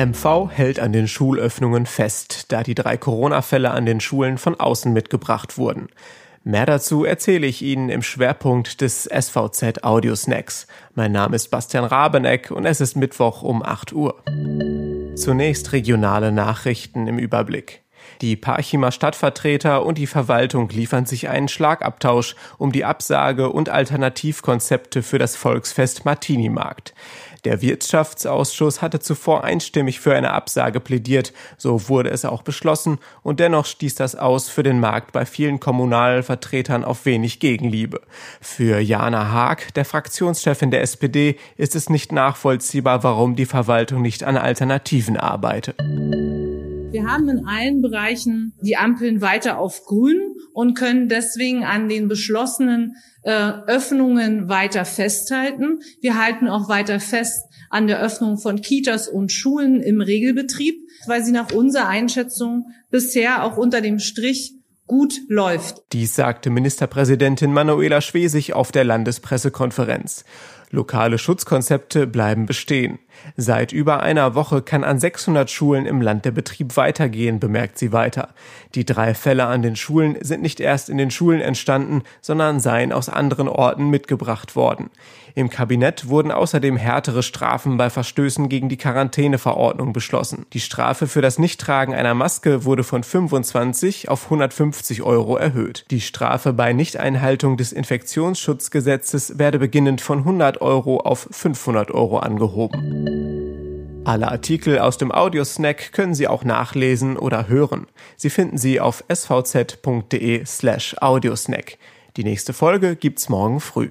MV hält an den Schulöffnungen fest, da die drei Corona-Fälle an den Schulen von außen mitgebracht wurden. Mehr dazu erzähle ich Ihnen im Schwerpunkt des SVZ Audio Snacks. Mein Name ist Bastian Rabeneck und es ist Mittwoch um 8 Uhr. Zunächst regionale Nachrichten im Überblick. Die Parchimer Stadtvertreter und die Verwaltung liefern sich einen Schlagabtausch um die Absage und Alternativkonzepte für das Volksfest Martini-Markt. Der Wirtschaftsausschuss hatte zuvor einstimmig für eine Absage plädiert, so wurde es auch beschlossen, und dennoch stieß das aus für den Markt bei vielen Kommunalvertretern auf wenig Gegenliebe. Für Jana Haag, der Fraktionschefin der SPD, ist es nicht nachvollziehbar, warum die Verwaltung nicht an Alternativen arbeitet. Wir haben in allen Bereichen die Ampeln weiter auf grün und können deswegen an den beschlossenen äh, Öffnungen weiter festhalten. Wir halten auch weiter fest an der Öffnung von Kitas und Schulen im Regelbetrieb, weil sie nach unserer Einschätzung bisher auch unter dem Strich gut läuft. Dies sagte Ministerpräsidentin Manuela Schwesig auf der Landespressekonferenz. Lokale Schutzkonzepte bleiben bestehen. Seit über einer Woche kann an 600 Schulen im Land der Betrieb weitergehen, bemerkt sie weiter. Die drei Fälle an den Schulen sind nicht erst in den Schulen entstanden, sondern seien aus anderen Orten mitgebracht worden. Im Kabinett wurden außerdem härtere Strafen bei Verstößen gegen die Quarantäneverordnung beschlossen. Die Strafe für das Nichttragen einer Maske wurde von 25 auf 150 Euro erhöht. Die Strafe bei Nichteinhaltung des Infektionsschutzgesetzes werde beginnend von 100 Euro auf 500 Euro angehoben. Alle Artikel aus dem Audiosnack können Sie auch nachlesen oder hören. Sie finden sie auf svz.de slash audiosnack. Die nächste Folge gibt's morgen früh.